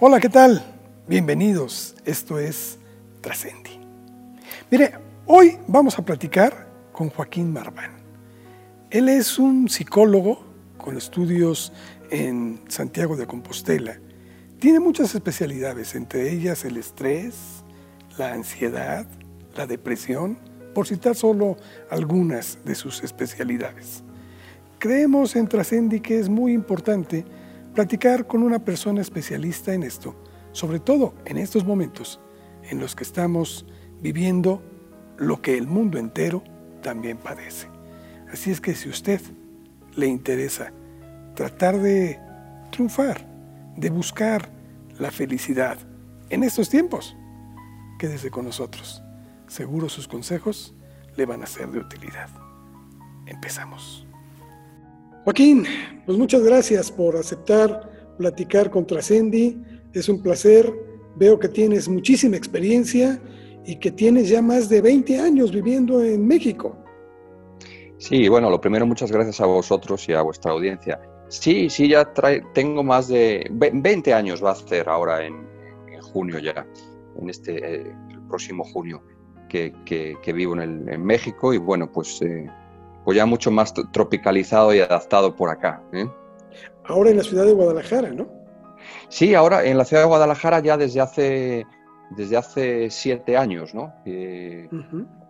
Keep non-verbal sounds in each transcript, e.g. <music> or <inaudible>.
Hola, ¿qué tal? Bienvenidos. Esto es Trascendi. Mire, hoy vamos a platicar con Joaquín Marván. Él es un psicólogo con estudios en Santiago de Compostela. Tiene muchas especialidades, entre ellas el estrés, la ansiedad, la depresión, por citar solo algunas de sus especialidades. Creemos en Trascendi que es muy importante platicar con una persona especialista en esto, sobre todo en estos momentos en los que estamos viviendo lo que el mundo entero también padece. Así es que si usted le interesa tratar de triunfar, de buscar la felicidad en estos tiempos, quédese con nosotros. Seguro sus consejos le van a ser de utilidad. Empezamos. Joaquín, pues muchas gracias por aceptar platicar con Trascendi. Es un placer. Veo que tienes muchísima experiencia y que tienes ya más de 20 años viviendo en México. Sí, bueno, lo primero, muchas gracias a vosotros y a vuestra audiencia. Sí, sí, ya tengo más de 20 años, va a ser ahora en, junio ya, en este eh, próximo junio, que, vivo en, México y bueno, pues eh, pues ya mucho más tropicalizado y adaptado por acá. ¿eh? Ahora en la ciudad de Guadalajara, ¿no? Sí, ahora en la ciudad de Guadalajara ya desde hace, desde hace siete años, ¿no?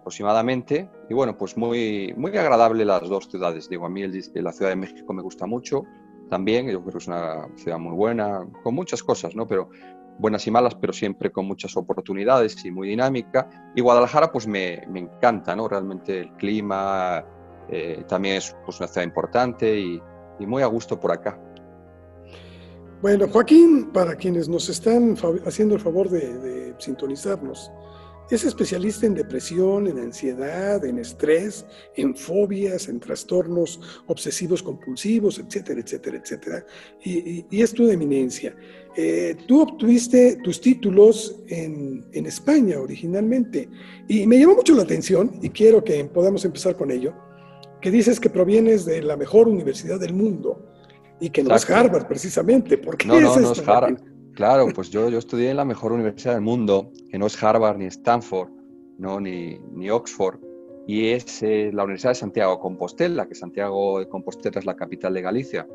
Aproximadamente. Y bueno, pues muy, muy agradable las dos ciudades. Digo, a mí la Ciudad de México me gusta mucho también. Yo creo que es una ciudad muy buena, con muchas cosas, ¿no? Pero buenas y malas, pero siempre con muchas oportunidades y muy dinámica. Y Guadalajara, pues me, me encanta, ¿no? Realmente el clima, eh, también es pues, una ciudad importante y, muy a gusto por acá. Bueno, Joaquín, para quienes nos están haciendo el favor de, sintonizarnos, es especialista en depresión, en ansiedad, en estrés, en fobias, en trastornos obsesivos compulsivos, etcétera, etcétera, etcétera. Y, es tu eminencia. Eh, tú obtuviste tus títulos en, en, España originalmente y me llamó mucho la atención y quiero que podamos empezar con ello que dices que provienes de la mejor universidad del mundo y que no es Harvard precisamente. ¿Por qué no, no, no es Harvard. Claro, pues yo, yo estudié en la mejor universidad del mundo, que no es Harvard ni Stanford, no, ni, ni Oxford, y es eh, la Universidad de Santiago de Compostela, que Santiago de Compostela es la capital de Galicia.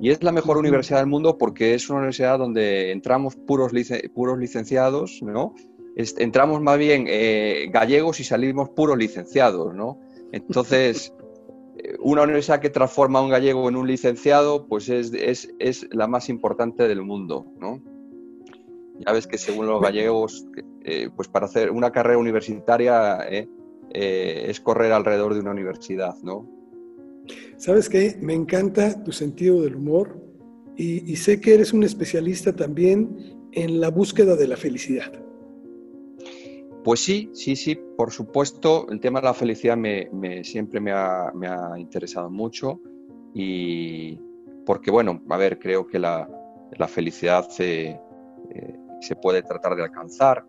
Y es la mejor universidad del mundo porque es una universidad donde entramos puros, puros licenciados, ¿no? entramos más bien eh, gallegos y salimos puros licenciados, ¿no? Entonces, una universidad que transforma a un gallego en un licenciado, pues es, la más importante del mundo, ¿no? Ya ves que según los gallegos, eh, pues para hacer una carrera universitaria eh, eh, es correr alrededor de una universidad, ¿no? ¿Sabes qué? Me encanta tu sentido del humor y sé que eres un especialista también en la búsqueda de la felicidad. Pues sí, sí, sí, por supuesto, el tema de la felicidad me, siempre me ha, interesado mucho y porque, bueno, a ver, creo que la, felicidad se, eh, se, puede tratar de alcanzar,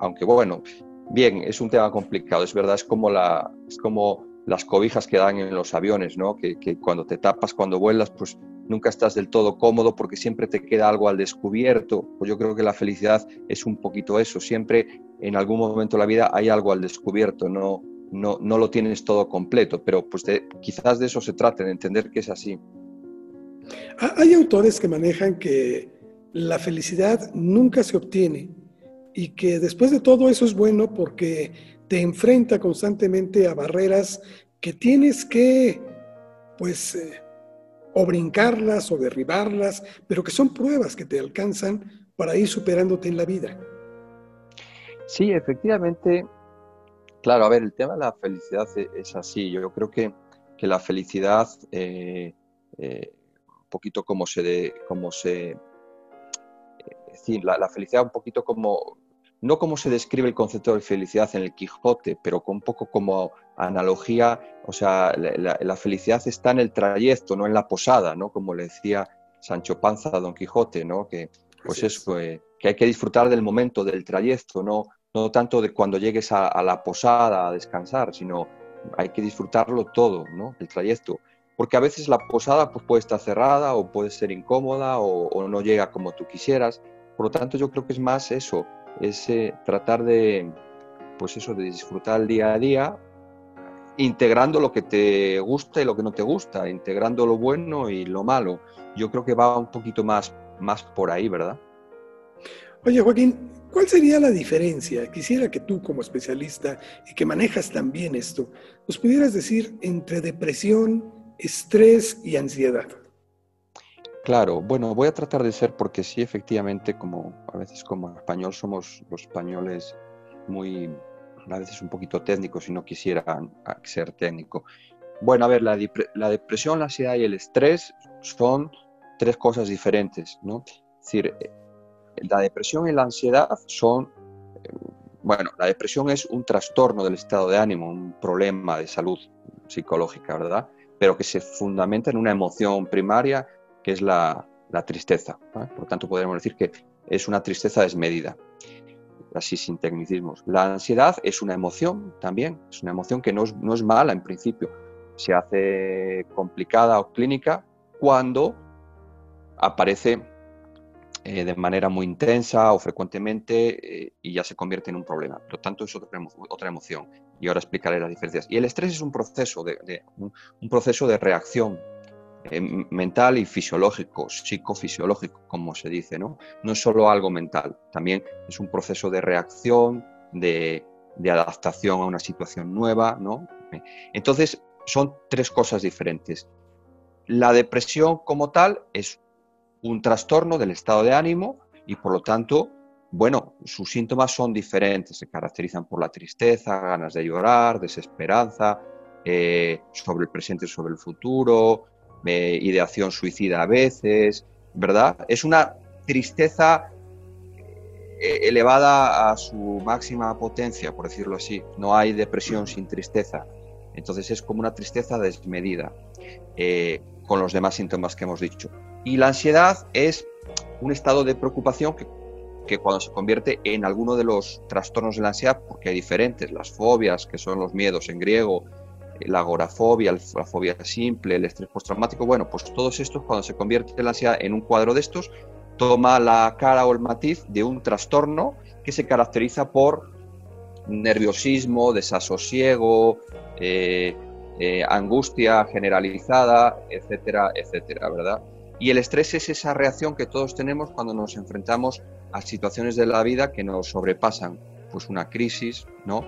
aunque, bueno, bien, es un tema complicado, es verdad, es como, la, es como las cobijas que dan en los aviones, ¿no? Que, que cuando te tapas, cuando vuelas, pues nunca estás del todo cómodo porque siempre te queda algo al descubierto. Pues yo creo que la felicidad es un poquito eso, siempre en algún momento de la vida hay algo al descubierto, no, no, no lo tienes todo completo, pero pues quizás de eso se trate, de entender que es así. Hay autores que manejan que la felicidad nunca se obtiene y que después de todo eso es bueno porque te enfrenta constantemente a barreras que tienes que, pues, eh, o brincarlas o derribarlas, pero que son pruebas que te alcanzan para ir superándote en la vida. Sí, efectivamente. Claro, a ver, el tema de la felicidad e, es así. Yo creo que, que la felicidad, eh, eh, un poquito como se, de, como se es decir, la, felicidad un poquito como, no como se describe el concepto de felicidad en el Quijote, pero con un poco como analogía, o sea, la, felicidad está en el trayecto, no en la posada, ¿no? Como le decía Sancho Panza a Don Quijote, ¿no? Que, pues eso, eh, que hay que disfrutar del momento, del trayecto, no, no tanto de cuando llegues a, la posada a descansar, sino hay que disfrutarlo todo, ¿no? El trayecto. Porque a veces la posada pues, puede estar cerrada o puede ser incómoda o, no llega como tú quisieras, Por lo tanto, yo creo que es más eso, es tratar de, pues eso, de disfrutar el día a día, integrando lo que te gusta y lo que no te gusta, integrando lo bueno y lo malo. Yo creo que va un poquito más, más por ahí, ¿verdad? Oye, Joaquín, ¿cuál sería la diferencia? Quisiera que tú, como especialista y que manejas también esto, nos pudieras decir entre depresión, estrés y ansiedad. Claro, bueno, voy a tratar de ser porque sí, efectivamente, como a veces como español somos los españoles muy, a veces un poquito técnicos y no quisieran ser técnico. Bueno, a ver, la, depresión, la ansiedad y el estrés son tres cosas diferentes, ¿no? Es decir, la depresión y la ansiedad son, eh, bueno, la depresión es un trastorno del estado de ánimo, un problema de salud psicológica, ¿verdad? Pero que se fundamenta en una emoción primaria que es la, tristeza. Por tanto, podríamos decir que es una tristeza desmedida, así sin tecnicismos. La ansiedad es una emoción también, es una emoción que no es, mala en principio. Se hace complicada o clínica cuando aparece eh, de manera muy intensa o frecuentemente eh, y ya se convierte en un problema. Por lo tanto, es otra, otra emoción. Y ahora explicaré las diferencias. Y el estrés es un proceso de, un proceso de reacción eh, mental y fisiológico, psicofisiológico, como se dice, ¿no? No es solo algo mental, también es un proceso de reacción, de, adaptación a una situación nueva, ¿no? Entonces, son tres cosas diferentes. La depresión como tal es un trastorno del estado de ánimo y por lo tanto, bueno, sus síntomas son diferentes, se caracterizan por la tristeza, ganas de llorar, desesperanza, eh, sobre el presente y sobre el futuro, ideación suicida a veces, ¿verdad? Es una tristeza eh, elevada a su máxima potencia, por decirlo así. No hay depresión sin tristeza. Entonces es como una tristeza desmedida eh, con los demás síntomas que hemos dicho. Y la ansiedad es un estado de preocupación que, que, cuando se convierte en alguno de los trastornos de la ansiedad, porque hay diferentes, las fobias, que son los miedos en griego, la agorafobia, la fobia simple, el estrés postraumático, bueno, pues todos estos cuando se convierte la ansiedad en un cuadro de estos, toma la cara o el matiz de un trastorno que se caracteriza por nerviosismo, desasosiego, eh, eh, angustia generalizada, etcétera, etcétera, ¿verdad? Y el estrés es esa reacción que todos tenemos cuando nos enfrentamos a situaciones de la vida que nos sobrepasan, pues una crisis, ¿no?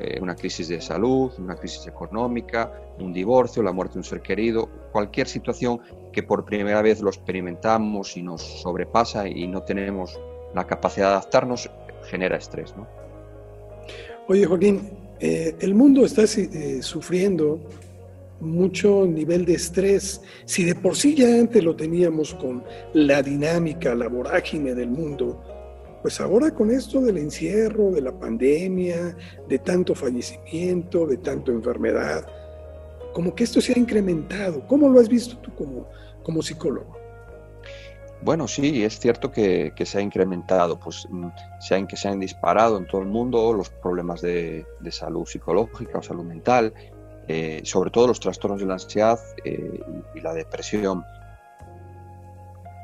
Eh, una crisis de salud, una crisis económica, un divorcio, la muerte de un ser querido, cualquier situación que por primera vez lo experimentamos y nos sobrepasa y no tenemos la capacidad de adaptarnos, genera estrés. ¿no? Oye, Joaquín, eh, el mundo está eh, sufriendo mucho nivel de estrés. Si de por sí ya antes lo teníamos con la dinámica, la vorágine del mundo, pues ahora con esto del encierro, de la pandemia, de tanto fallecimiento, de tanto enfermedad, como que esto se ha incrementado. ¿Cómo lo has visto tú como, como psicólogo? Bueno, sí, es cierto que, se ha incrementado, pues mm, se han, que se han disparado en todo el mundo los problemas de, salud psicológica o salud mental, eh, sobre todo los trastornos de la ansiedad eh, y la depresión.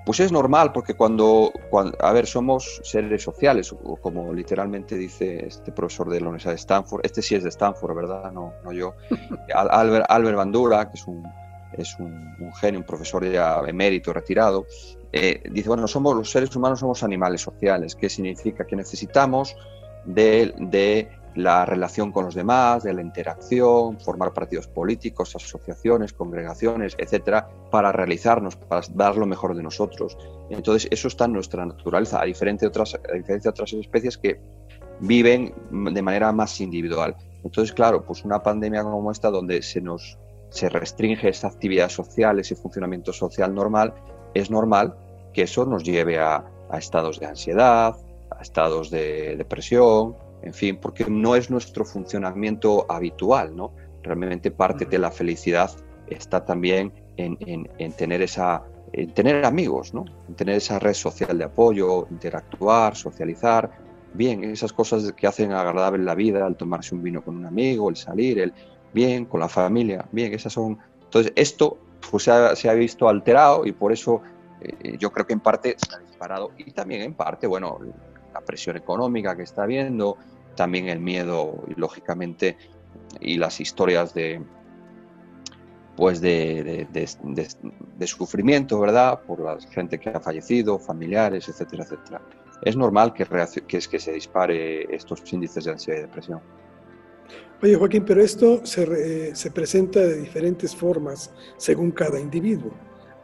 Pues es normal, porque cuando, a ver, somos seres sociales, o como literalmente dice este profesor de la Universidad de Stanford, este sí es de Stanford, ¿verdad? No, no yo. <laughs> Albert, Albert Bandura, que es un, es un, genio, un profesor ya emérito, retirado, eh, dice, bueno, somos los seres humanos somos animales sociales, ¿qué significa? Que necesitamos de, de la relación con los demás, de la interacción, formar partidos políticos, asociaciones, congregaciones, etcétera, para realizarnos, para dar lo mejor de nosotros. Entonces, eso está en nuestra naturaleza, a diferencia de otras, a diferencia de otras especies que viven de manera más individual. Entonces, claro, pues una pandemia como esta, donde se nos se restringe esa actividad social, ese funcionamiento social normal, es normal que eso nos lleve a, a estados de ansiedad, a estados de depresión, en fin, porque no es nuestro funcionamiento habitual, ¿no? Realmente parte de la felicidad está también en, tener esa en tener amigos, ¿no? En tener esa red social de apoyo, interactuar, socializar, bien, esas cosas que hacen agradable la vida, el tomarse un vino con un amigo, el salir, el bien, con la familia, bien, esas son... Entonces, esto pues, se, ha, se ha visto alterado y por eso eh, yo creo que en parte se ha disparado y también en parte, bueno, presión económica que está habiendo, también el miedo, lógicamente, y las historias de pues de, de, sufrimiento, ¿verdad? Por la gente que ha fallecido, familiares, etcétera, etcétera. Es normal que, que, se dispare estos índices de ansiedad y depresión. Oye, Joaquín, pero esto se, se presenta de diferentes formas según cada individuo.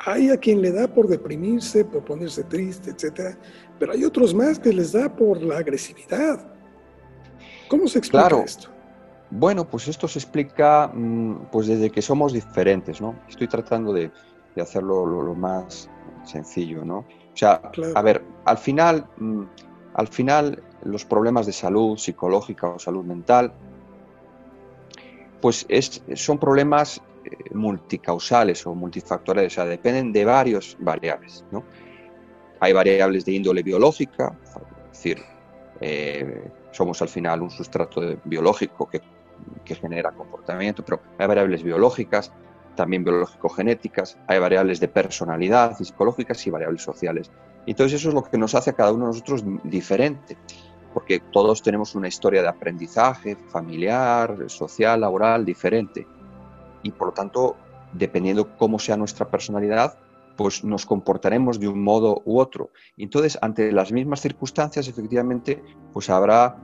Hay a quien le da por deprimirse, por ponerse triste, etcétera, pero hay otros más que les da por la agresividad. ¿Cómo se explica esto? Bueno, pues esto se explica mm, pues desde que somos diferentes, ¿no? Estoy tratando de, hacerlo lo, más sencillo, ¿no? O sea, a ver, al final, mm, al final los problemas de salud psicológica o salud mental, pues es, son problemas multicausales o multifactoriales, o sea, dependen de varias variables. Hay variables de índole biológica, es decir, eh, somos al final un sustrato biológico que, genera comportamiento, pero hay variables biológicas, también biológico-genéticas, hay variables de personalidad y psicológicas y variables sociales. Entonces eso es lo que nos hace a cada uno de nosotros diferente, porque todos tenemos una historia de aprendizaje familiar, social, laboral diferente y por lo tanto, dependiendo cómo sea nuestra personalidad, pues nos comportaremos de un modo u otro. Entonces, ante las mismas circunstancias, efectivamente, pues habrá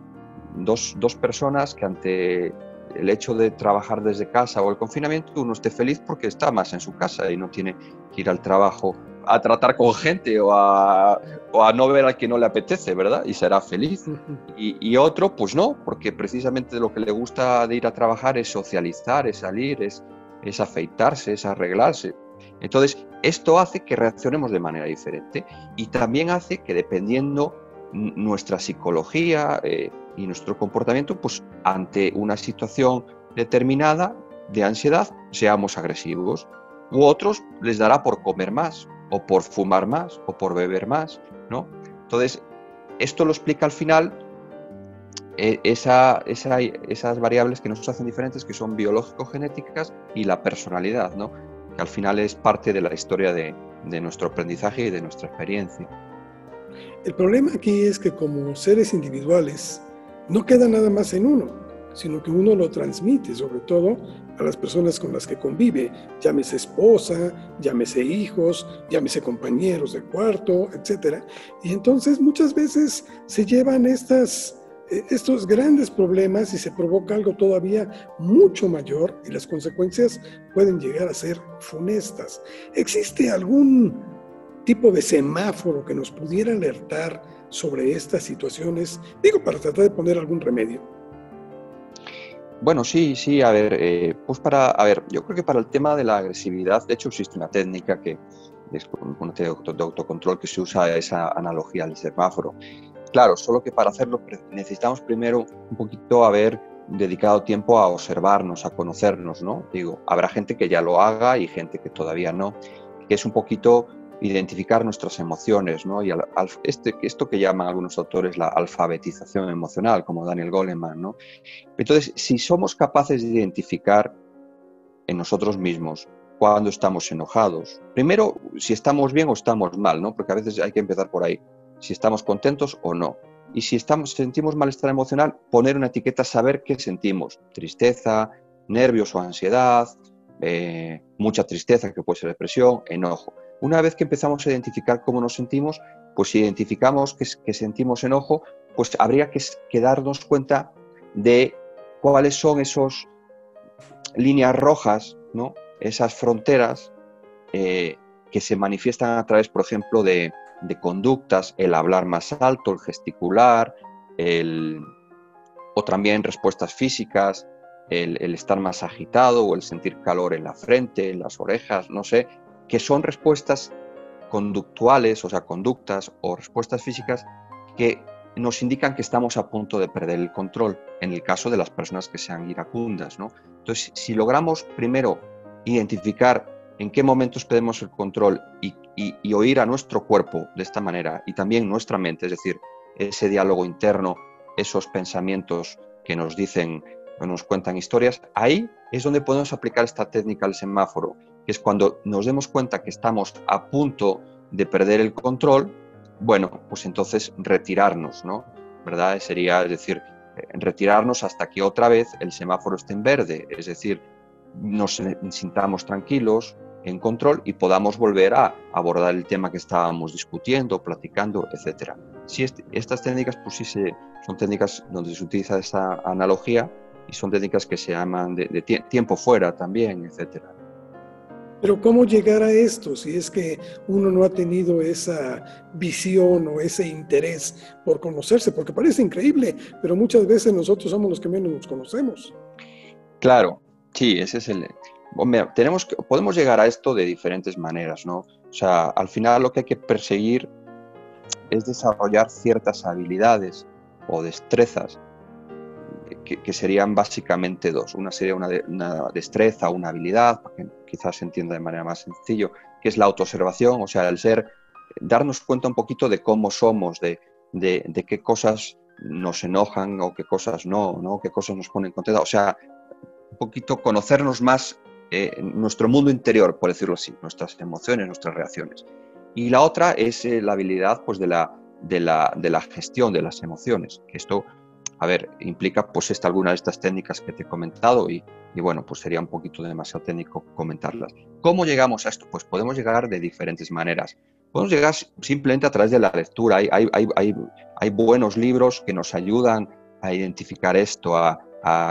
dos, dos personas que ante el hecho de trabajar desde casa o el confinamiento, uno esté feliz porque está más en su casa y no tiene que ir al trabajo a tratar con gente o a, o a no ver a quien no le apetece, ¿verdad? Y será feliz. Y, y, otro, pues no, porque precisamente lo que le gusta de ir a trabajar es socializar, es salir, es, es afeitarse, es arreglarse. Entonces, esto hace que reaccionemos de manera diferente y también hace que dependiendo nuestra psicología eh, y nuestro comportamiento, pues ante una situación determinada de ansiedad, seamos agresivos. U otros les dará por comer más, o por fumar más, o por beber más, ¿no? Entonces, esto lo explica al final esa, esas variables que nos hacen diferentes, que son biológico-genéticas y la personalidad, ¿no? que al final es parte de la historia de nuestro aprendizaje y de nuestra experiencia. El problema aquí es que como seres individuales no queda nada más en uno sino que uno lo transmite, sobre todo a las personas con las que convive, llámese esposa, llámese hijos, llámese compañeros de cuarto, etc. Y entonces muchas veces se llevan estas, eh, estos grandes problemas y se provoca algo todavía mucho mayor y las consecuencias pueden llegar a ser funestas. ¿Existe algún tipo de semáforo que nos pudiera alertar sobre estas situaciones? Digo, para tratar de poner algún remedio. Bueno, sí, sí, a ver, eh, pues para, a ver, yo creo que para el tema de la agresividad, de hecho existe una técnica que es de autocontrol que se usa esa analogía al semáforo. Claro, solo que para hacerlo necesitamos primero un poquito haber dedicado tiempo a observarnos, a conocernos, ¿no? Digo, habrá gente que ya lo haga y gente que todavía no, que es un poquito identificar nuestras emociones, ¿no? Y este, esto que llaman algunos autores la alfabetización emocional, como Daniel Goleman, ¿no? Entonces, si somos capaces de identificar en nosotros mismos cuando estamos enojados, primero, si estamos bien o estamos mal, ¿no? Porque a veces hay que empezar por ahí, si estamos contentos o no. Y si estamos, sentimos malestar emocional, poner una etiqueta, saber qué sentimos, tristeza, nervios o ansiedad, eh, mucha tristeza, que puede ser depresión, enojo. Una vez que empezamos a identificar cómo nos sentimos, pues si identificamos que, sentimos enojo, pues habría que, darnos cuenta de cuáles son esas líneas rojas, ¿no? esas fronteras eh, que se manifiestan a través, por ejemplo, de, conductas, el hablar más alto, el gesticular, o también respuestas físicas, el, el, estar más agitado o el sentir calor en la frente, en las orejas, no sé, que son respuestas conductuales, o sea, conductas o respuestas físicas que nos indican que estamos a punto de perder el control, en el caso de las personas que sean iracundas. Entonces, si logramos primero identificar en qué momentos perdemos el control y, oír a nuestro cuerpo de esta manera y también nuestra mente, es decir, ese diálogo interno, esos pensamientos que nos dicen, nos cuentan historias, ahí es donde podemos aplicar esta técnica del semáforo que es cuando nos demos cuenta que estamos a punto de perder el control, bueno, pues entonces retirarnos, ¿no? ¿Verdad? Sería, decir, eh, retirarnos hasta que otra vez el semáforo esté en verde, es decir, nos sintamos tranquilos, en control y podamos volver a abordar el tema que estábamos discutiendo, platicando, etc. Si estas técnicas, pues sí son técnicas donde se utiliza esa analogía y son técnicas que se llaman de, tiempo fuera también, etc. Pero ¿cómo llegar a esto si es que uno no ha tenido esa visión o ese interés por conocerse? Porque parece increíble, pero muchas veces nosotros somos los que menos nos conocemos. Claro, sí, ese es el, tenemos podemos llegar a esto de diferentes maneras, ¿no? O sea, al final lo que hay que perseguir es desarrollar ciertas habilidades o destrezas que, serían básicamente dos. Una sería una, destreza, una habilidad, para que quizás se entienda de manera más sencilla, que es la autoobservación, o sea, el ser, darnos cuenta un poquito de cómo somos, de, de, qué cosas nos enojan o qué cosas no, ¿no? qué cosas nos ponen contentos. O sea, un poquito conocernos más eh, nuestro mundo interior, por decirlo así, nuestras emociones, nuestras reacciones. Y la otra es eh, la habilidad pues, de, la, de, la, de la gestión de las emociones, esto, a ver, implica pues esta, alguna de estas técnicas que te he comentado y, bueno, pues sería un poquito demasiado técnico comentarlas. ¿Cómo llegamos a esto? Pues podemos llegar de diferentes maneras. Podemos llegar simplemente a través de la lectura. Hay, hay, hay, hay buenos libros que nos ayudan a identificar esto, a,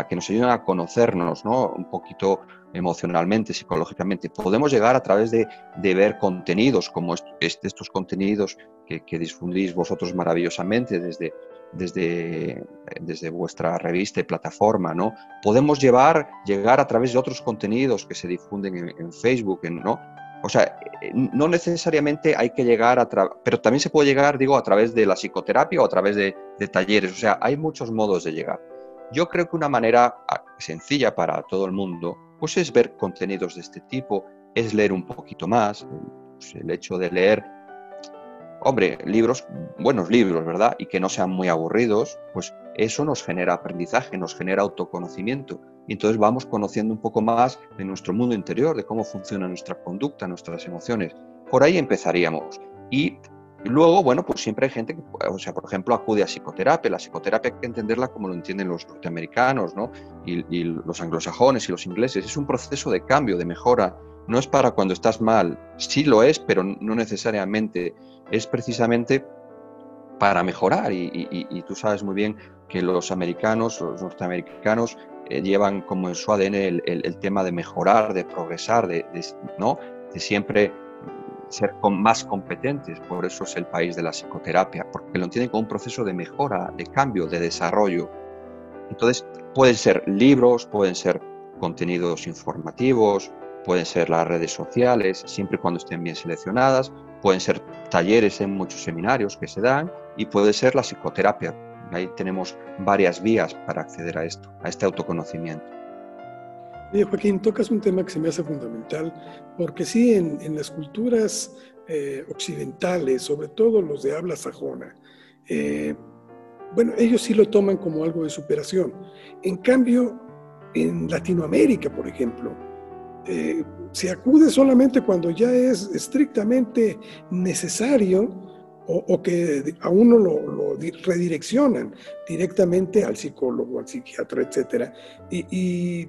que nos ayudan a conocernos ¿no? un poquito emocionalmente, psicológicamente. Podemos llegar a través de, ver contenidos como estos contenidos que, difundís vosotros maravillosamente desde, desde, desde vuestra revista y plataforma, ¿no? Podemos llevar, llegar a través de otros contenidos que se difunden en, Facebook, ¿no? O sea, no necesariamente hay que llegar a pero también se puede llegar, digo, a través de la psicoterapia o a través de, de talleres. O sea, hay muchos modos de llegar. Yo creo que una manera ah, sencilla para todo el mundo pues es ver contenidos de este tipo, es leer un poquito más, pues el hecho de leer, hombre, libros, buenos libros, ¿verdad? Y que no sean muy aburridos, pues eso nos genera aprendizaje, nos genera autoconocimiento. Y entonces vamos conociendo un poco más de nuestro mundo interior, de cómo funciona nuestra conducta, nuestras emociones. Por ahí empezaríamos. Y luego, bueno, pues siempre hay gente que, o sea, por ejemplo, acude a psicoterapia. La psicoterapia hay que entenderla como lo entienden los norteamericanos, ¿no? Y, los anglosajones y los ingleses. Es un proceso de cambio, de mejora. No es para cuando estás mal. Sí lo es, pero no necesariamente. Es precisamente para mejorar. Y, tú sabes muy bien que los americanos, los norteamericanos, eh, llevan como en su ADN el, tema de mejorar, de progresar, de, ¿no? siempre ser más competentes, por eso es el país de la psicoterapia, porque lo entienden como un proceso de mejora, de cambio, de desarrollo. Entonces, pueden ser libros, pueden ser contenidos informativos, pueden ser las redes sociales, siempre y cuando estén bien seleccionadas, pueden ser talleres en muchos seminarios que se dan y puede ser la psicoterapia. Ahí tenemos varias vías para acceder a esto, a este autoconocimiento. Oye, Joaquín, tocas un tema que se me hace fundamental, porque sí, en, las culturas eh, occidentales, sobre todo los de habla sajona, eh, bueno, ellos sí lo toman como algo de superación. En cambio, en Latinoamérica, por ejemplo, eh, se acude solamente cuando ya es estrictamente necesario o, que a uno lo, redireccionan directamente al psicólogo, al psiquiatra, etc. y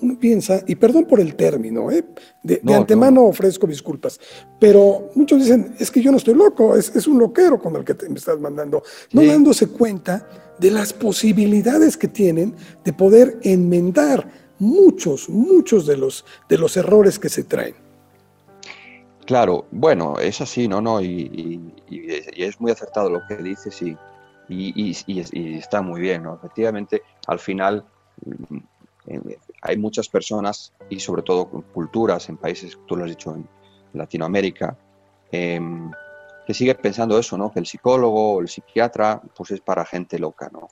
uno piensa, y perdón por el término, ¿eh? de, antemano ofrezco disculpas, pero muchos dicen, es que yo no estoy loco, es, un loquero con el que me estás mandando, no dándose cuenta de las posibilidades que tienen de poder enmendar muchos, muchos de los, de los errores que se traen. Claro, bueno, es así, ¿no? no y, es muy acertado lo que dices y, y, está muy bien, ¿no? Efectivamente, al final hay muchas personas y sobre todo culturas en países, tú lo has dicho, en Latinoamérica, em, que sigue pensando eso, ¿no? Que el psicólogo o el psiquiatra, pues es para gente loca, ¿no?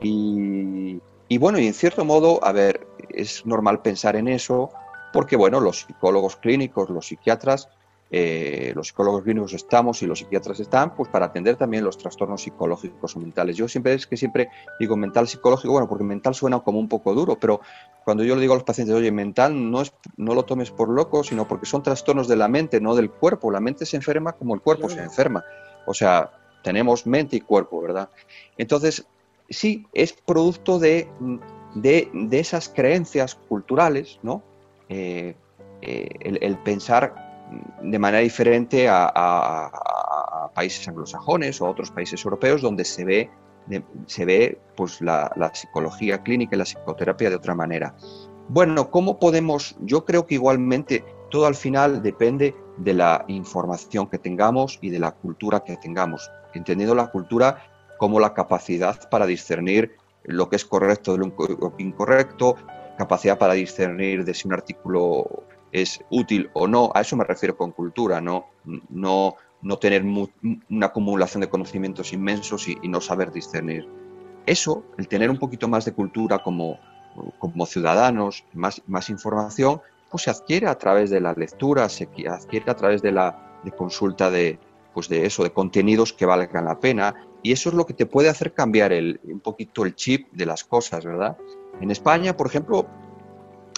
Y, y, bueno, y en cierto modo, a ver, es normal pensar en eso, porque bueno, los psicólogos clínicos, los psiquiatras, eh, los psicólogos clínicos estamos y los psiquiatras están, pues para atender también los trastornos psicológicos o mentales. Yo siempre es que siempre digo mental psicológico, bueno, porque mental suena como un poco duro, pero cuando yo le digo a los pacientes, oye, mental no, es, no lo tomes por loco, sino porque son trastornos de la mente, no del cuerpo. La mente se enferma como el cuerpo se enferma. O sea, tenemos mente y cuerpo, ¿verdad? Entonces, sí, es producto de, de, esas creencias culturales, ¿no? Eh, eh, el, pensar de manera diferente a, países anglosajones o a otros países europeos donde se ve, se ve pues, la, psicología clínica y la psicoterapia de otra manera. Bueno, ¿cómo podemos? Yo creo que igualmente todo al final depende de la información que tengamos y de la cultura que tengamos, entendiendo la cultura como la capacidad para discernir lo que es correcto de lo incorrecto, capacidad para discernir de si un artículo es útil o no, a eso me refiero con cultura, no, no, no tener una acumulación de conocimientos inmensos y, no saber discernir. Eso, el tener un poquito más de cultura como, como ciudadanos, más, más información, pues se adquiere a través de la lectura, se adquiere a través de la de consulta de, pues de eso, de contenidos que valgan la pena. Y eso es lo que te puede hacer cambiar el, un poquito el chip de las cosas, ¿verdad? En España, por ejemplo,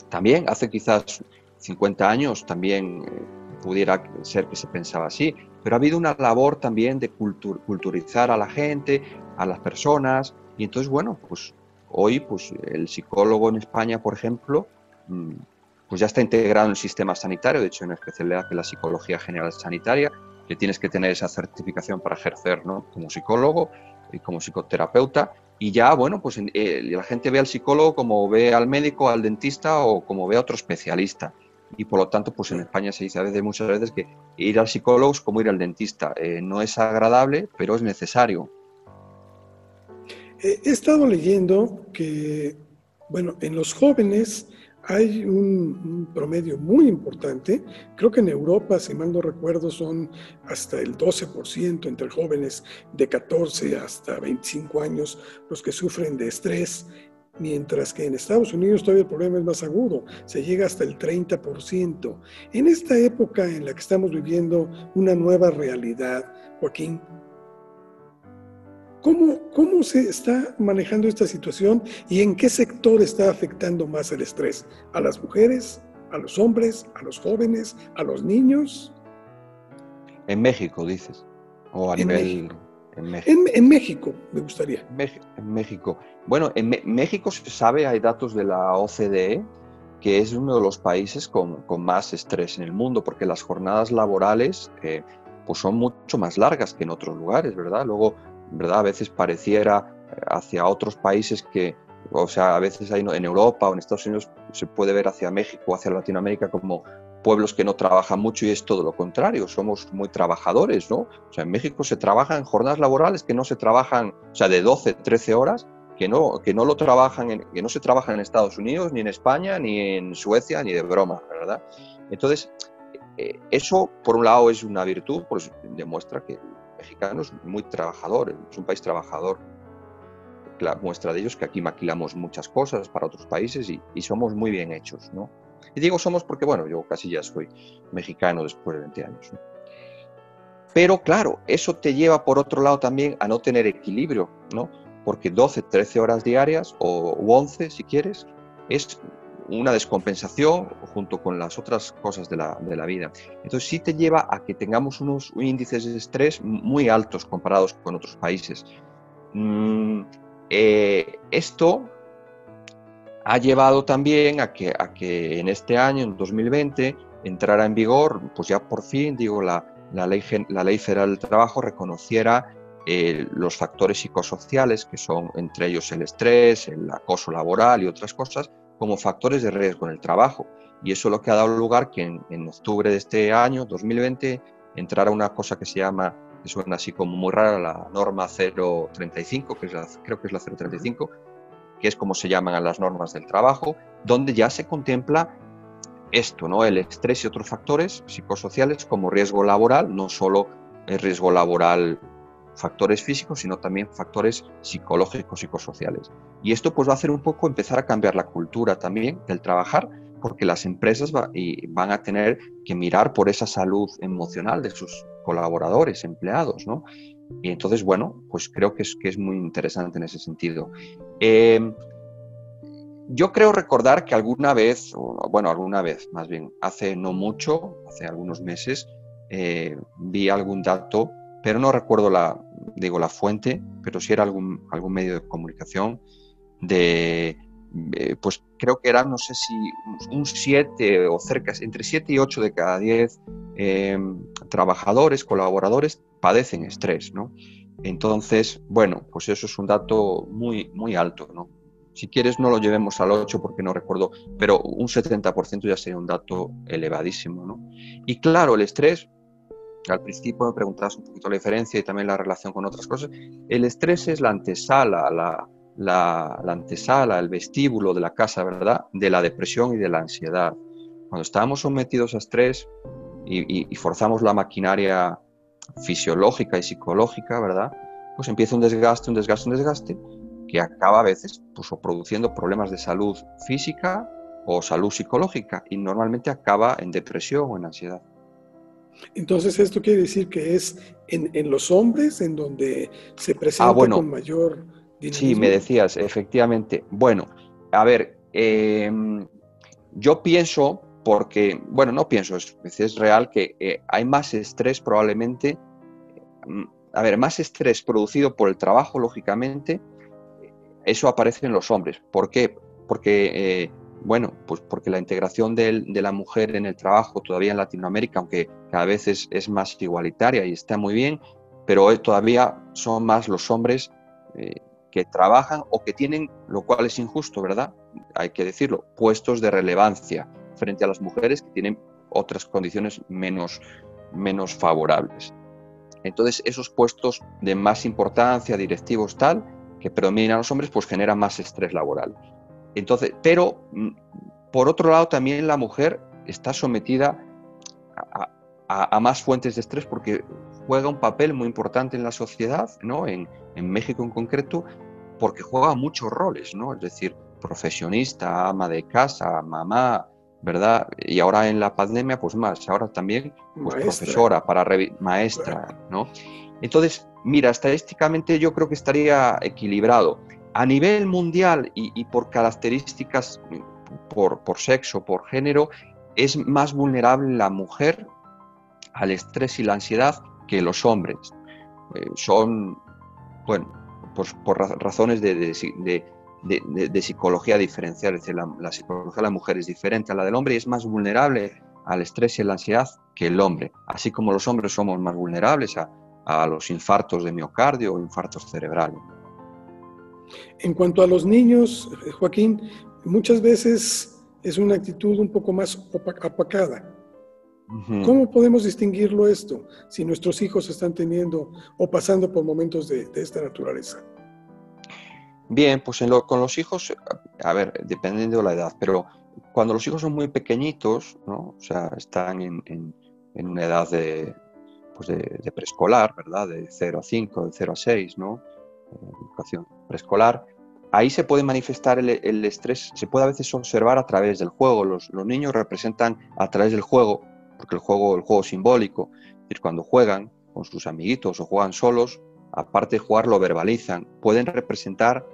también hace quizás 50 años también eh, pudiera ser que se pensaba así, pero ha habido una labor también de culturizar a la gente, a las personas, y entonces, bueno, pues hoy pues el psicólogo en España, por ejemplo, mm, pues ya está integrado en el sistema sanitario, de hecho en especialidad de la psicología general sanitaria, que tienes que tener esa certificación para ejercer ¿no? como psicólogo y como psicoterapeuta, y ya, bueno, pues eh, la gente ve al psicólogo como ve al médico, al dentista o como ve a otro especialista y por lo tanto, pues en España se dice a veces, muchas veces que ir al psicólogo es como ir al dentista. Eh, no es agradable, pero es necesario. He estado leyendo que, bueno, en los jóvenes hay un, promedio muy importante. Creo que en Europa, si mal no recuerdo, son hasta el 12% entre jóvenes de 14 hasta 25 años los que sufren de estrés mientras que en Estados Unidos todavía el problema es más agudo, se llega hasta el 30%. En esta época en la que estamos viviendo una nueva realidad, Joaquín, ¿cómo, cómo se está manejando esta situación y en qué sector está afectando más el estrés? ¿A las mujeres, a los hombres, a los jóvenes, a los niños? En México, dices, o a nivel... En México. me gustaría. En México. Bueno, en México se sabe, hay datos de la OCDE, que es uno de los países con, más estrés en el mundo, porque las jornadas laborales eh, pues son mucho más largas que en otros lugares, ¿verdad? Luego, ¿verdad? A veces pareciera eh, hacia otros países que, o sea, a veces hay, en Europa o en Estados Unidos se puede ver hacia México, hacia Latinoamérica como pueblos que no trabajan mucho y es todo lo contrario, somos muy trabajadores, ¿no? O sea, en México se trabajan jornadas laborales que no se trabajan, o sea, de 12, 13 horas, que no, que no lo trabajan, que no se trabajan en Estados Unidos, ni en España, ni en Suecia, ni de broma, ¿verdad? Entonces, eh, eso, por un lado, es una virtud, pues demuestra que mexicano es muy trabajador, es un país trabajador. La muestra de ellos es que aquí maquilamos muchas cosas para otros países y, somos muy bien hechos, ¿no? Y digo somos porque, bueno, yo casi ya soy mexicano después de 20 años. Pero claro, eso te lleva por otro lado también a no tener equilibrio, ¿no? Porque 12, 13 horas diarias o 11 si quieres, es una descompensación junto con las otras cosas de la, de la, vida. Entonces sí te lleva a que tengamos unos índices de estrés muy altos comparados con otros países. Mm, eh, esto ha llevado también a que, a que en este año, en 2020, entrara en vigor, pues ya por fin, digo, la, la, ley, la ley Federal del Trabajo reconociera eh, los factores psicosociales, que son entre ellos el estrés, el acoso laboral y otras cosas, como factores de riesgo en el trabajo. Y eso es lo que ha dado lugar que en, octubre de este año, 2020, entrara una cosa que se llama, que suena así como muy rara, la norma 035, que es creo que es la 035, que es como se llaman a las normas del trabajo, donde ya se contempla esto, ¿no? El estrés y otros factores psicosociales como riesgo laboral, no solo el riesgo laboral factores físicos, sino también factores psicológicos, psicosociales. Y esto pues va a hacer un poco empezar a cambiar la cultura también del trabajar, porque las empresas van a tener que mirar por esa salud emocional de sus colaboradores, empleados, ¿no? Y entonces, bueno, pues creo que es, que es muy interesante en ese sentido. Em, yo creo recordar que alguna vez, bueno, alguna vez, más bien, hace no mucho, hace algunos meses, eh, vi algún dato, pero no recuerdo la, digo, la fuente, pero sí era algún, algún medio de comunicación de, eh, pues creo que era, no sé si un 7 o cerca, entre 7 y 8 de cada 10 em, trabajadores, colaboradores, padecen estrés, ¿no? Entonces, bueno, pues eso es un dato muy, muy alto, ¿no? Si quieres no lo llevemos al 8 porque no recuerdo, pero un 70% ya sería un dato elevadísimo, ¿no? Y claro, el estrés, al principio me preguntabas un poquito la diferencia y también la relación con otras cosas, el estrés es la antesala, la, la, antesala, el vestíbulo de la casa, ¿verdad? De la depresión y de la ansiedad. Cuando estamos sometidos a estrés y, forzamos la maquinaria fisiológica y psicológica, ¿verdad? Pues empieza un desgaste, un desgaste, un desgaste, que acaba a veces pues, produciendo problemas de salud física o salud psicológica y normalmente acaba en depresión o en ansiedad. Entonces, esto quiere decir que es en, los hombres en donde se presenta ah, con mayor Sí, me decías, efectivamente. Bueno, a ver, em, yo pienso, porque, bueno, no pienso, es, es real que eh, hay más estrés probablemente, mm, a ver, más estrés producido por el trabajo, lógicamente, eso aparece en los hombres. ¿Por qué? Porque, eh, bueno, pues porque la integración de, la mujer en el trabajo todavía en Latinoamérica, aunque cada vez es, más igualitaria y está muy bien, pero todavía son más los hombres eh, que trabajan o que tienen, lo cual es injusto, ¿verdad? Hay que decirlo, puestos de relevancia frente a las mujeres que tienen otras condiciones menos, menos favorables. Entonces, esos puestos de más importancia, directivos tal, que predominan los hombres, pues generan más estrés laboral. Entonces, pero mm, por otro lado, también la mujer está sometida a, a más fuentes de estrés porque juega un papel muy importante en la sociedad, ¿no? En, en México en concreto, porque juega muchos roles, ¿no? Es decir, profesionista, ama de casa, mamá, ¿verdad? Y ahora en la pandemia, pues más, ahora también pues, profesora, para maestra, ¿no? Entonces, mira, estadísticamente yo creo que estaría equilibrado. A nivel mundial y, por características, por, por, sexo, por género, es más vulnerable la mujer al estrés y la ansiedad que los hombres. Eh, son bueno, por, razones de, psicología diferencial, es decir, la, psicología de la mujer es diferente a la del hombre y es más vulnerable al estrés y a la ansiedad que el hombre, así como los hombres somos más vulnerables a, los infartos de miocardio o infartos cerebrales. En cuanto a los niños, Joaquín, muchas veces es una actitud un poco más apacada. ¿Cómo podemos distinguirlo esto si nuestros hijos están teniendo o pasando por momentos de, esta naturaleza? Bien, pues con los hijos, a ver, dependiendo de la edad, pero cuando los hijos son muy pequeñitos, ¿no? o sea, están en, una edad de, pues de, preescolar, ¿verdad? De 0 a 5, de 0 a 6, ¿no? Educación preescolar. Ahí se puede manifestar el, estrés, se puede a veces observar a través del juego. Los, niños representan a través del juego porque el juego, el juego simbólico, es decir, cuando juegan con sus amiguitos o juegan solos, aparte de jugar, lo verbalizan. Pueden representar,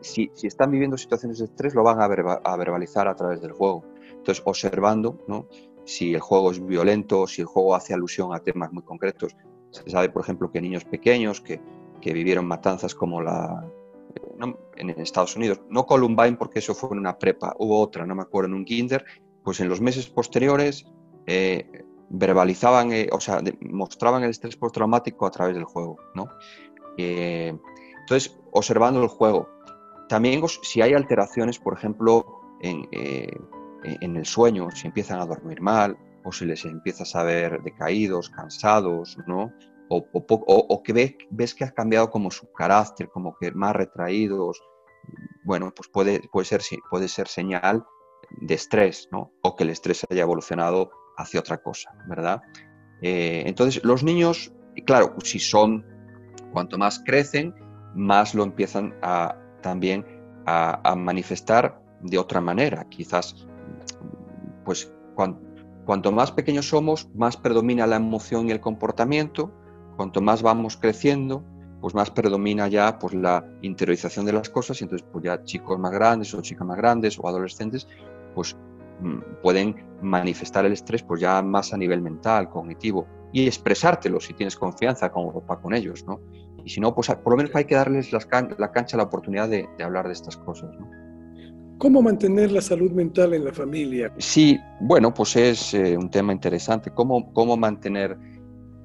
si, si están viviendo situaciones de estrés, lo van a, a, verbalizar a través del juego. Entonces, observando ¿no? si el juego es violento, si el juego hace alusión a temas muy concretos. Se sabe, por ejemplo, que niños pequeños que, que vivieron matanzas como la, en Estados Unidos, no Columbine porque eso fue en una prepa, hubo otra, no me acuerdo, en un kinder, pues en los meses posteriores eh, verbalizaban, eh, o sea, mostraban el estrés postraumático a través del juego, ¿no? Eh, entonces, observando el juego. También si hay alteraciones, por ejemplo, en, en, el sueño, si empiezan a dormir mal, o si les empiezas a ver decaídos, cansados, ¿no? O, que ves, que ha cambiado como su carácter, como que más retraídos, bueno, pues puede, puede, ser, puede ser señal de estrés, ¿no? O que el estrés haya evolucionado hacia otra cosa, ¿verdad? Eh, entonces, los niños, claro, si son, cuanto más crecen, más lo empiezan a, también a, manifestar de otra manera. Quizás pues cuanto más pequeños somos, más predomina la emoción y el comportamiento, cuanto más vamos creciendo, pues más predomina ya pues la interiorización de las cosas y entonces pues ya chicos más grandes o chicas más grandes o adolescentes pues mm, pueden manifestar el estrés pues ya más a nivel mental, cognitivo y expresártelo si tienes confianza con, con ellos, ¿no? Y si no, pues por lo menos hay que darles la cancha, la oportunidad de, hablar de estas cosas, ¿no? ¿Cómo mantener la salud mental en la familia? Sí, bueno, pues es eh, un tema interesante. ¿Cómo, ¿Cómo mantener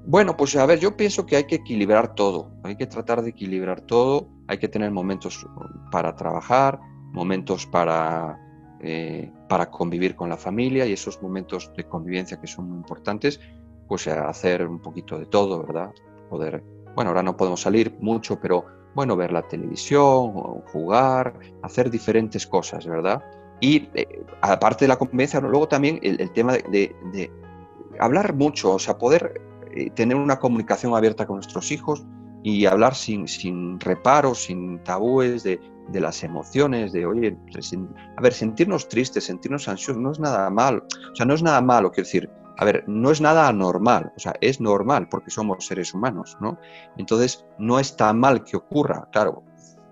bueno, pues a ver, yo pienso que hay que equilibrar todo, hay que tratar de equilibrar todo, hay que tener momentos para trabajar, momentos para, eh, para convivir con la familia y esos momentos de convivencia que son muy importantes, pues hacer un poquito de todo, ¿verdad? Poder, bueno, ahora no podemos salir mucho, pero bueno, ver la televisión, jugar, hacer diferentes cosas, ¿verdad? Y eh, aparte de la convivencia, luego también el, tema de, de hablar mucho, o sea, poder eh, tener una comunicación abierta con nuestros hijos y hablar sin, sin reparos, sin tabúes de, de las emociones, de, oye, a ver, sentirnos tristes, sentirnos ansiosos, no es nada malo. O sea, no es nada malo, quiero decir, a ver, no es nada anormal, o sea, es normal porque somos seres humanos, ¿no? Entonces, no está mal que ocurra, claro,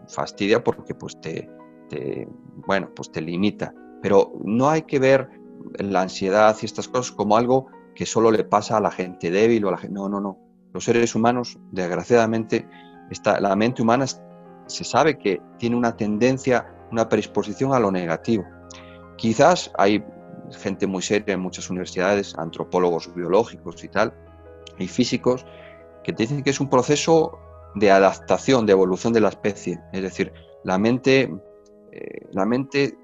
fastidia porque pues te, te, bueno, pues te limita, pero no hay que ver la ansiedad y estas cosas como algo que solo le pasa a la gente débil o a la gente... No, no, no. Los seres humanos, desgraciadamente, está, la mente humana se sabe que tiene una tendencia, una predisposición a lo negativo. Quizás hay gente muy seria en muchas universidades, antropólogos biológicos y tal, y físicos, que dicen que es un proceso de adaptación, de evolución de la especie. Es decir, la mente, eh, la mente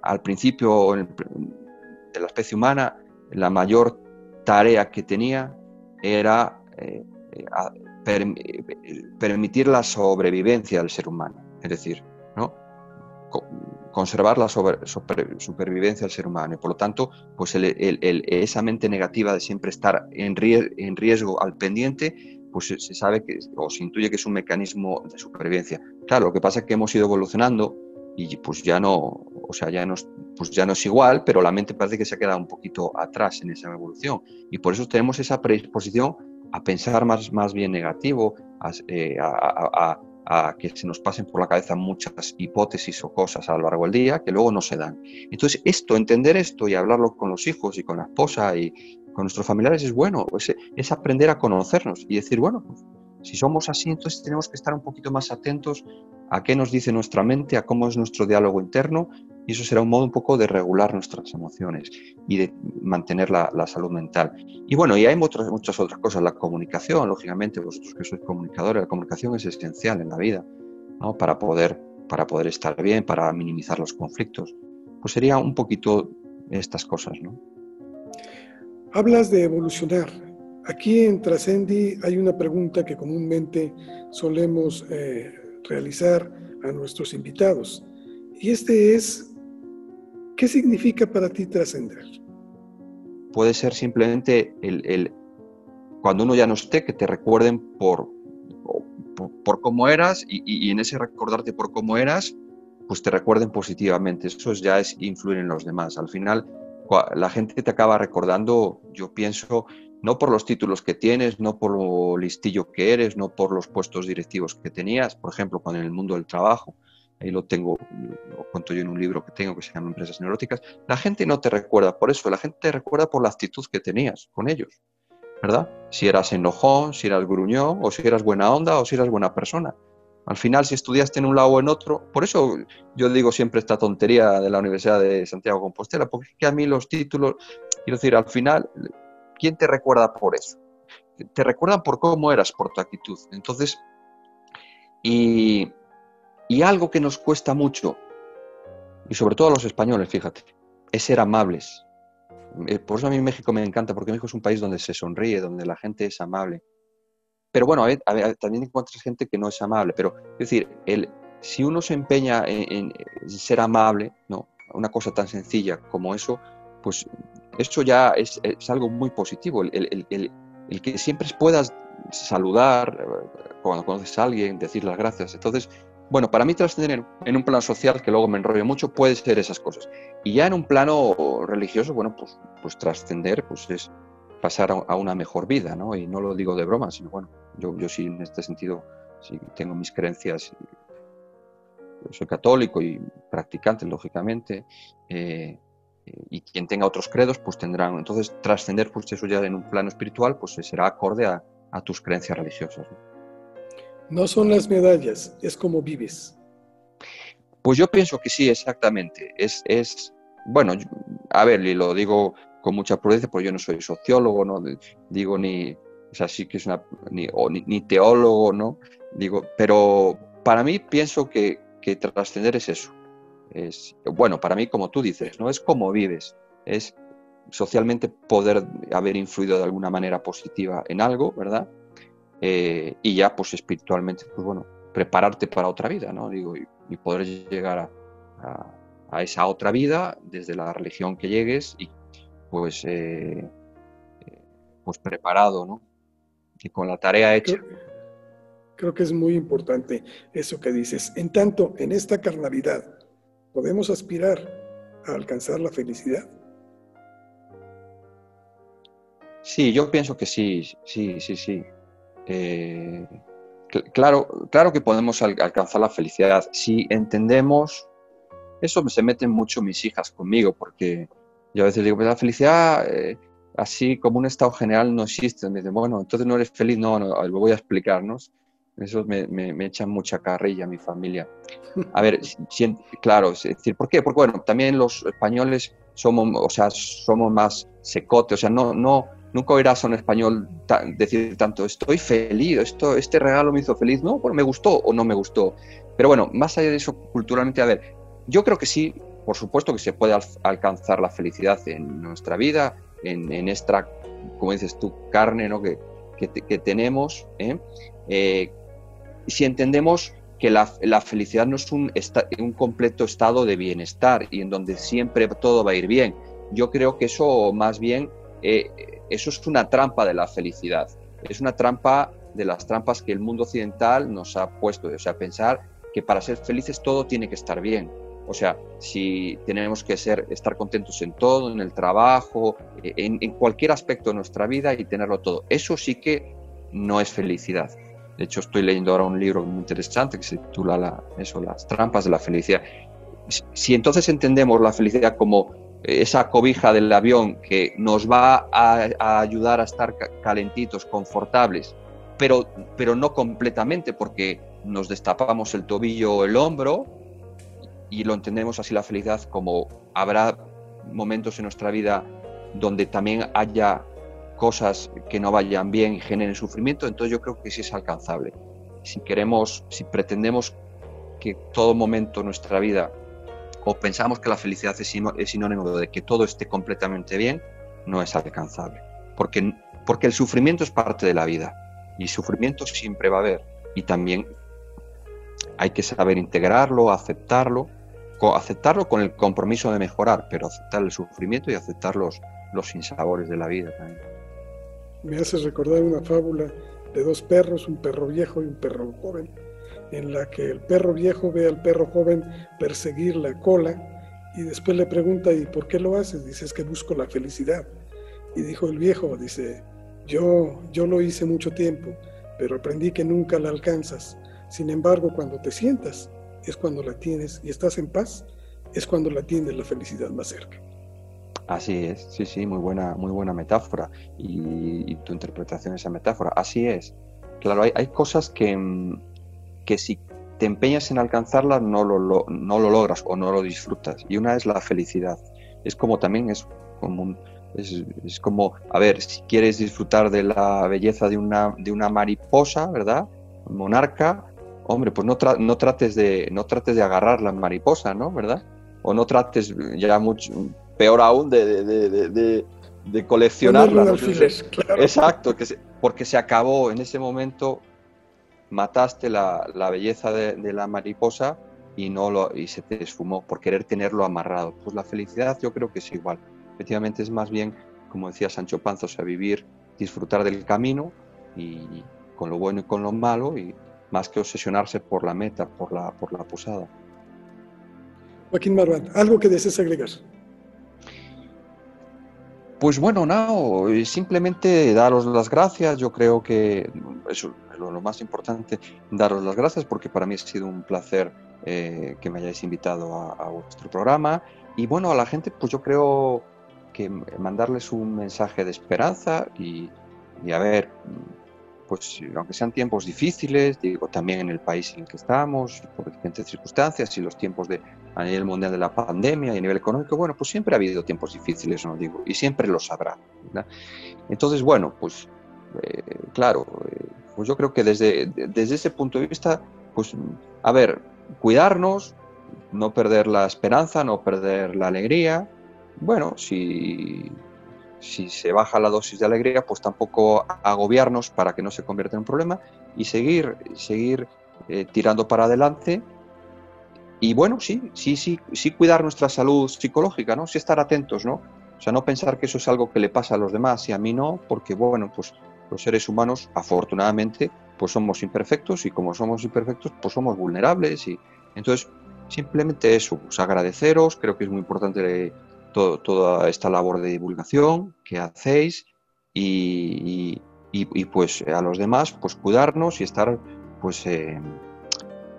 al principio de la especie humana, la mayor tarea que tenía era eh, eh, eh, permitir la sobrevivencia del ser humano, es decir, ¿no? conservar la supervivencia del ser humano. Y por lo tanto, pues esa mente negativa de siempre estar en, en riesgo al pendiente, pues se sabe que, o se intuye que es un mecanismo de supervivencia. Claro, lo que pasa es que hemos ido evolucionando y pues ya no, o sea, ya no, pues ya no es igual, pero la mente parece que se ha quedado un poquito atrás en esa evolución. Y por eso tenemos esa predisposición a pensar más, más bien negativo, eh, a, que se nos pasen por la cabeza muchas hipótesis o cosas a lo largo del día que luego no se dan. Entonces, esto, entender esto y hablarlo con los hijos y con la esposa y con nuestros familiares es bueno, es, es aprender a conocernos y decir, bueno, si somos así, entonces tenemos que estar un poquito más atentos a qué nos dice nuestra mente, a cómo es nuestro diálogo interno, y eso será un modo un poco de regular nuestras emociones y de mantener la, salud mental. Y bueno, y hay muchas, muchas otras cosas, la comunicación, lógicamente, vosotros que sois comunicadores, la comunicación es esencial en la vida, ¿no? para, poder, para poder estar bien, para minimizar los conflictos. Pues sería un poquito estas cosas, ¿no? Hablas de evolucionar, Aquí en Trascendi hay una pregunta que comúnmente solemos eh, realizar a nuestros invitados. Y este es, ¿qué significa para ti trascender? Puede ser simplemente el, cuando uno ya no esté, que te recuerden por, por, cómo eras y, en ese recordarte por cómo eras, pues te recuerden positivamente. Eso ya es influir en los demás. Al final, la gente te acaba recordando, yo pienso, no por los títulos que tienes, no por lo listillo que eres, no por los puestos directivos que tenías, por ejemplo, con el mundo del trabajo, ahí lo tengo, lo cuento yo en un libro que tengo que se llama Empresas Neuróticas, la gente no te recuerda por eso, la gente te recuerda por la actitud que tenías con ellos, ¿verdad? Si eras enojón, si eras gruñón, o si eras buena onda, o si eras buena persona. Al final, si estudiaste en un lado o en otro, por eso yo digo siempre esta tontería de la Universidad de Santiago Compostela, porque a mí los títulos, quiero decir, al final ¿quién te recuerda por eso? Te recuerdan por cómo eras, por tu actitud. Entonces, y, algo que nos cuesta mucho, y sobre todo a los españoles, fíjate, es ser amables. Eh, por eso a mí México me encanta, porque México es un país donde se sonríe, donde la gente es amable. Pero bueno, también encuentras gente que no es amable. Pero es decir, el, si uno se empeña en, en, ser amable, ¿no? una cosa tan sencilla como eso, pues eso ya es, algo muy positivo, el, que siempre puedas saludar eh, cuando conoces a alguien, decir las gracias. Entonces, bueno, para mí trascender en, un plano social, que luego me enrollo mucho, puede ser esas cosas. Y ya en un plano religioso, bueno, pues, pues trascender pues es pasar a, una mejor vida, ¿no? Y no lo digo de broma, sino bueno, yo, yo sí en este sentido sí tengo mis creencias, soy católico y practicante, lógicamente, eh, y quien tenga otros credos, pues tendrán, entonces trascender, pues eso ya en un plano espiritual, pues será acorde a, a tus creencias religiosas. ¿no? son las medallas, es como vives. Pues yo pienso que sí, exactamente. Es, es bueno, a ver, y lo digo con mucha prudencia, porque yo no soy sociólogo, no digo ni, o sea, sí que es una, ni, ni, teólogo, ¿no? Digo, pero para mí pienso que, que trascender es eso. Es, bueno, para mí, como tú dices, no es como vives, es socialmente poder haber influido de alguna manera positiva en algo, ¿verdad? Eh, y ya, pues espiritualmente, pues bueno, prepararte para otra vida, ¿no? Digo, y, poder llegar a, a, esa otra vida desde la religión que llegues y pues, eh, pues preparado, ¿no? Y con la tarea hecha. Creo, que es muy importante eso que dices. En tanto, en esta carnavidad, ¿podemos aspirar a alcanzar la felicidad? Sí, yo pienso que sí, sí, sí, sí. Eh, claro, claro que podemos alcanzar la felicidad si entendemos, eso se meten mucho mis hijas conmigo, porque yo a veces digo, pues la felicidad, eh, así como un estado general, no existe. Me dicen, bueno, entonces no eres feliz, no, no lo voy a explicarnos. Eso me, me, echan mucha carrilla mi familia. A ver, claro, es decir, ¿por qué? Porque, bueno, también los españoles somos, o sea, somos más secotes, o sea, no, no, Nunca oirás a un español decir tanto, estoy feliz, esto, este regalo me hizo feliz. No, bueno, me gustó o no me gustó. Pero bueno, más allá de eso, culturalmente, a ver, yo creo que sí, por supuesto que se puede alcanzar la felicidad en nuestra vida, en, esta, como dices tú, carne ¿no? que, que, tenemos. ¿eh? Eh, si entendemos que la, felicidad no es un, completo estado de bienestar y en donde siempre todo va a ir bien. Yo creo que eso más bien eh, eso es una trampa de la felicidad. Es una trampa de las trampas que el mundo occidental nos ha puesto. O sea, pensar que para ser felices todo tiene que estar bien. O sea, si tenemos que ser, estar contentos en todo, en el trabajo, en, cualquier aspecto de nuestra vida y tenerlo todo. Eso sí que no es felicidad. De hecho, estoy leyendo ahora un libro muy interesante que se titula eso, Las trampas de la felicidad. Si entonces entendemos la felicidad como esa cobija del avión que nos va a, ayudar a estar calentitos, confortables, pero, pero no completamente porque nos destapamos el tobillo o el hombro y lo entendemos así la felicidad como habrá momentos en nuestra vida donde también haya cosas que no vayan bien y generen sufrimiento, entonces yo creo que sí es alcanzable. Si queremos, si pretendemos que todo momento de nuestra vida o pensamos que la felicidad es sinónimo de que todo esté completamente bien, no es alcanzable. Porque, porque el sufrimiento es parte de la vida y sufrimiento siempre va a haber. Y también hay que saber integrarlo, aceptarlo, aceptarlo con el compromiso de mejorar, pero aceptar el sufrimiento y aceptar los, los sinsabores de la vida también. Me hace recordar una fábula de dos perros, un perro viejo y un perro joven en la que el perro viejo ve al perro joven perseguir la cola y después le pregunta, ¿y por qué lo haces? Dice, es que busco la felicidad. Y dijo el viejo, dice, yo, yo lo hice mucho tiempo, pero aprendí que nunca la alcanzas. Sin embargo, cuando te sientas, es cuando la tienes y estás en paz, es cuando la tienes la felicidad más cerca. Así es, sí, sí, muy buena, muy buena metáfora y, tu interpretación de esa metáfora. Así es. Claro, hay, hay cosas que, mm, que si te empeñas en alcanzarla no lo, no lo logras o no lo disfrutas. Y una es la felicidad. Es como también es como es, como, a ver, si quieres disfrutar de la belleza de una, de una mariposa, ¿verdad? Monarca, hombre, pues no, no, trates de, no trates de agarrar la mariposa, ¿no? ¿Verdad? O no trates ya mucho, peor aún, de, de, de, coleccionarla. Exacto, que porque se acabó en ese momento mataste la, belleza de, la mariposa y, no lo, y se te esfumó por querer tenerlo amarrado. Pues la felicidad yo creo que es igual. Efectivamente es más bien, como decía Sancho Panza, o sea, vivir, disfrutar del camino y con lo bueno y con lo malo y, más que obsesionarse por la meta, por la, por la posada. Joaquín Marván, ¿algo que desees agregar? Pues bueno, no, simplemente daros las gracias. Yo creo que es lo, más importante, daros las gracias porque para mí ha sido un placer eh, que me hayáis invitado a, vuestro programa. Y bueno, a la gente, pues yo creo que mandarles un mensaje de esperanza y, y a ver, pues aunque sean tiempos difíciles, digo, también en el país en el que estamos, por diferentes circunstancias y los tiempos de, a nivel mundial de la pandemia y a nivel económico, bueno, pues siempre ha habido tiempos difíciles, no digo, y siempre los habrá. Entonces, bueno, pues eh, claro, eh, pues yo creo que desde, desde ese punto de vista, pues, a ver, cuidarnos, no perder la esperanza, no perder la alegría, bueno, si si se baja la dosis de alegría, pues tampoco agobiarnos para que no se convierta en un problema y seguir, seguir eh, tirando para adelante. Y bueno, sí, sí, sí, sí cuidar nuestra salud psicológica, ¿no? Sí estar atentos, ¿no? O sea, no pensar que eso es algo que le pasa a los demás y a mí no, porque bueno, pues los seres humanos, afortunadamente, pues somos imperfectos y como somos imperfectos, pues somos vulnerables y entonces simplemente eso, pues agradeceros, creo que es muy importante toda esta labor de divulgación que hacéis y, pues a los demás pues cuidarnos y estar pues eh,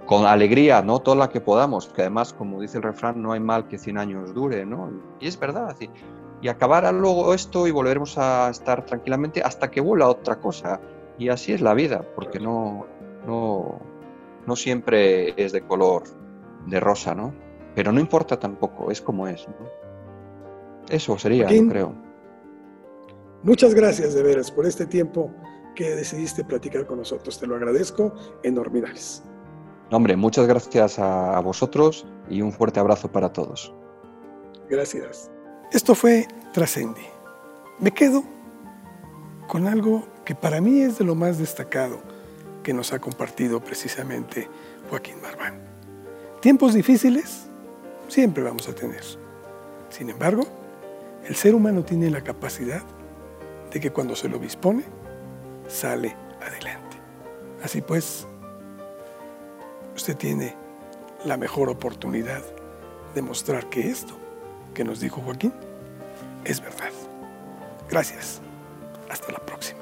con alegría, ¿no? Toda la que podamos, que además, como dice el refrán, no hay mal que 100 años dure, ¿no? Y es verdad, y, y acabará luego esto y volveremos a estar tranquilamente hasta que vuela otra cosa. Y así es la vida, porque no, no, no siempre es de color de rosa, ¿no? Pero no importa tampoco, es como es. Eso sería, creo. Muchas gracias de veras por este tiempo que decidiste platicar con nosotros. Te lo agradezco enormidades. Hombre, muchas gracias a vosotros y un fuerte abrazo para todos. Gracias. Esto fue Trascendi. Me quedo con algo que para mí es de lo más destacado que nos ha compartido precisamente Joaquín Marván. Tiempos difíciles siempre vamos a tener. Sin embargo, el ser humano tiene la capacidad de que cuando se lo dispone, sale adelante. Así pues, usted tiene la mejor oportunidad de mostrar que esto que nos dijo Joaquín es verdad. Gracias. Hasta la próxima.